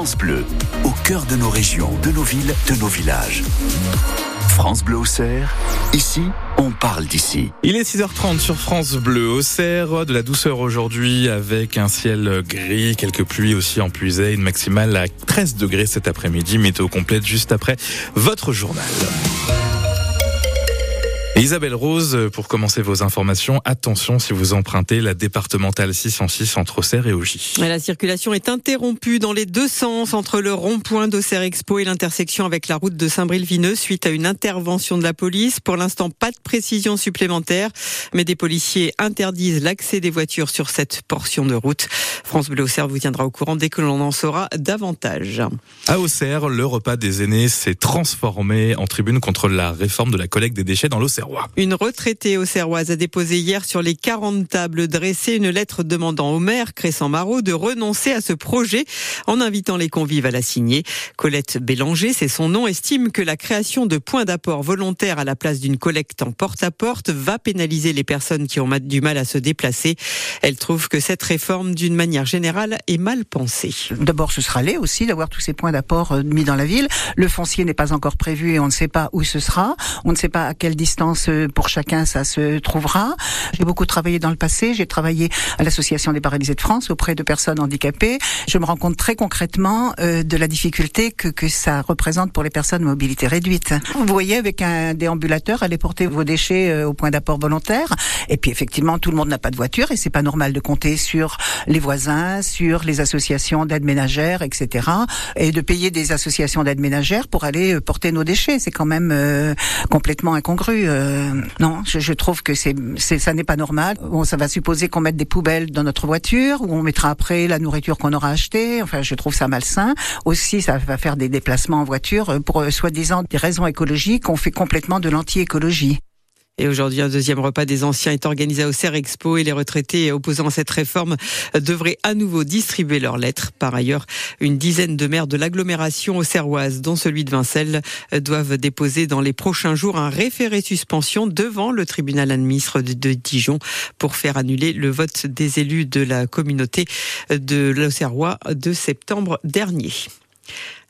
France Bleu, au cœur de nos régions, de nos villes, de nos villages. France Bleu Auxerre, ici, on parle d'ici. Il est 6h30 sur France Bleu Auxerre, de la douceur aujourd'hui avec un ciel gris, quelques pluies aussi en puisée, une maximale à 13 degrés cet après-midi, météo complète juste après votre journal. Isabelle Rose, pour commencer vos informations, attention si vous empruntez la départementale 606 entre Auxerre et Augy. La circulation est interrompue dans les deux sens entre le rond-point d'Auxerre Expo et l'intersection avec la route de Saint-Bril-Vineux suite à une intervention de la police. Pour l'instant, pas de précision supplémentaire, mais des policiers interdisent l'accès des voitures sur cette portion de route. France Bleu Auxerre vous tiendra au courant dès que l'on en saura davantage. À Auxerre, le repas des aînés s'est transformé en tribune contre la réforme de la collecte des déchets dans l'Auxerre. Une retraitée au Serroise a déposé hier sur les 40 tables dressées une lettre demandant au maire Crescent Marot de renoncer à ce projet en invitant les convives à la signer. Colette Bélanger, c'est son nom, estime que la création de points d'apport volontaires à la place d'une collecte en porte-à-porte va pénaliser les personnes qui ont du mal à se déplacer. Elle trouve que cette réforme, d'une manière générale, est mal pensée. D'abord, ce sera laid aussi d'avoir tous ces points d'apport euh, mis dans la ville. Le foncier n'est pas encore prévu et on ne sait pas où ce sera. On ne sait pas à quelle distance pour chacun, ça se trouvera. J'ai beaucoup travaillé dans le passé. J'ai travaillé à l'Association des paralysés de France auprès de personnes handicapées. Je me rends compte très concrètement euh, de la difficulté que, que ça représente pour les personnes mobilité réduite. Vous voyez, avec un déambulateur, allez porter vos déchets euh, au point d'apport volontaire. Et puis effectivement, tout le monde n'a pas de voiture et c'est pas normal de compter sur les voisins, sur les associations d'aide ménagère, etc. Et de payer des associations d'aide ménagère pour aller euh, porter nos déchets. C'est quand même complètement incongru. Euh, non, je, trouve que c'est, ça n'est pas normal. Bon, ça va supposer qu'on mette des poubelles dans notre voiture, où on mettra après la nourriture qu'on aura achetée. Enfin, je trouve ça malsain. Aussi, ça va faire des déplacements en voiture pour euh, soi-disant des raisons écologiques. On fait complètement de l'anti-écologie. Et aujourd'hui, un deuxième repas des anciens est organisé au CER Expo et les retraités opposant à cette réforme devraient à nouveau distribuer leurs lettres. Par ailleurs, une dizaine de maires de l'agglomération auxerroise, dont celui de Vincelles, doivent déposer dans les prochains jours un référé suspension devant le tribunal administratif de Dijon pour faire annuler le vote des élus de la communauté de l'Auxerrois de septembre dernier.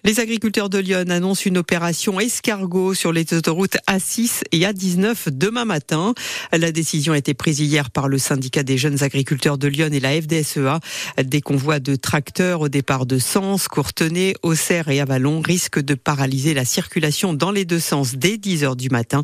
Les agriculteurs de Lyon annoncent une opération escargot sur les autoroutes A6 et A19 demain matin. La décision a été prise hier par le syndicat des jeunes agriculteurs de Lyon et la FDSEA. Des convois de tracteurs au départ de Sens, Courtenay, Auxerre et Avalon risquent de paralyser la circulation dans les deux sens dès 10 heures du matin.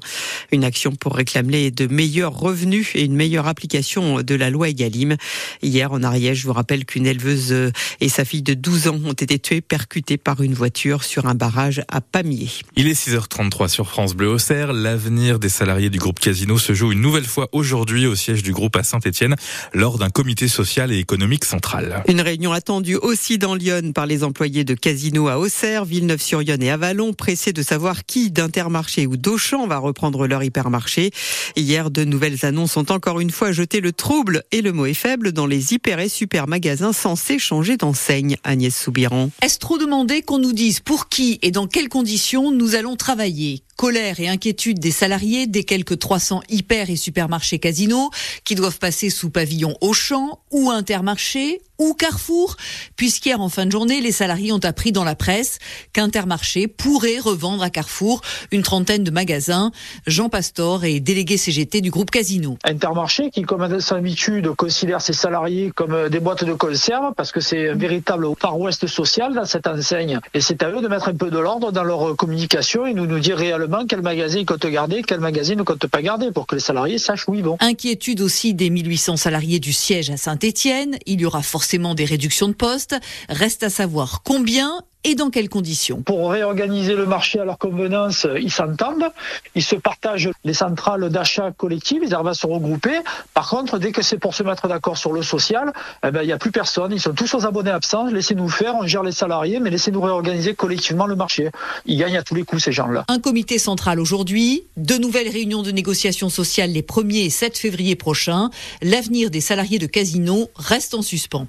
Une action pour réclamer de meilleurs revenus et une meilleure application de la loi Egalim. Hier en Ariège, je vous rappelle qu'une éleveuse et sa fille de 12 ans ont été tuées percutées par une voiture sur un barrage à Pamiers. Il est 6h33 sur France Bleu Auxerre. L'avenir des salariés du groupe Casino se joue une nouvelle fois aujourd'hui au siège du groupe à Saint-Etienne lors d'un comité social et économique central. Une réunion attendue aussi dans Lyon par les employés de Casino à Auxerre, Villeneuve-sur-Yonne et Avalon, pressés de savoir qui d'Intermarché ou d'Auchan va reprendre leur hypermarché. Hier, de nouvelles annonces ont encore une fois jeté le trouble et le mot est faible dans les hyper et super magasins censés changer d'enseigne. Agnès Soubiran. Est-ce trop demandé qu'on nous disent pour qui et dans quelles conditions nous allons travailler. Colère et inquiétude des salariés des quelques 300 hyper et supermarchés casinos qui doivent passer sous pavillon Auchan ou Intermarché ou Carrefour, puisqu'hier en fin de journée, les salariés ont appris dans la presse qu'Intermarché pourrait revendre à Carrefour une trentaine de magasins. Jean Pastor est délégué CGT du groupe Casino. Intermarché qui, comme à son habitude, considère ses salariés comme des boîtes de conserve parce que c'est un véritable Far West social dans cette enseigne. Et c'est à eux de mettre un peu de l'ordre dans leur communication et nous nous dire réellement quel magazine compte garder, quel magazine ne compte pas garder pour que les salariés sachent où ils vont. Inquiétude aussi des 1800 salariés du siège à Saint-Étienne. Il y aura forcément des réductions de postes. Reste à savoir combien et dans quelles conditions Pour réorganiser le marché à leur convenance, ils s'entendent, ils se partagent les centrales d'achat collectives, ils arrivent à se regrouper. Par contre, dès que c'est pour se mettre d'accord sur le social, eh ben, il n'y a plus personne, ils sont tous aux abonnés absents, laissez-nous faire, on gère les salariés, mais laissez-nous réorganiser collectivement le marché. Ils gagnent à tous les coups, ces gens-là. Un comité central aujourd'hui, de nouvelles réunions de négociation sociale les 1er et 7 février prochains. L'avenir des salariés de Casino reste en suspens.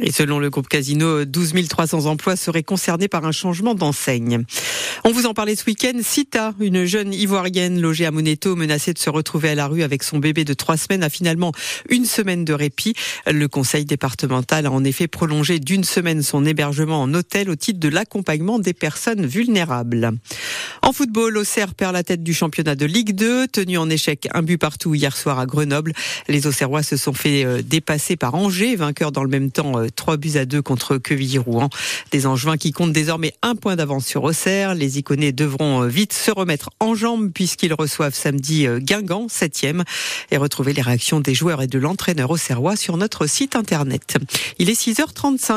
Et selon le groupe Casino, 12 300 emplois seraient concernés par un changement d'enseigne. On vous en parlait ce week-end. Sita, une jeune ivoirienne logée à Moneto, menacée de se retrouver à la rue avec son bébé de trois semaines, a finalement une semaine de répit. Le conseil départemental a en effet prolongé d'une semaine son hébergement en hôtel au titre de l'accompagnement des personnes vulnérables. En football, Auxerre perd la tête du championnat de Ligue 2, tenu en échec un but partout hier soir à Grenoble. Les Auxerrois se sont fait euh, dépasser par Angers, vainqueur dans le même temps 3 euh, buts à 2 contre Quevilly-Rouen. Des Angevins qui comptent désormais un point d'avance sur Auxerre. Les Iconais devront euh, vite se remettre en jambes puisqu'ils reçoivent samedi Guingamp, 7e. Et retrouver les réactions des joueurs et de l'entraîneur auxerrois sur notre site internet. Il est 6h35.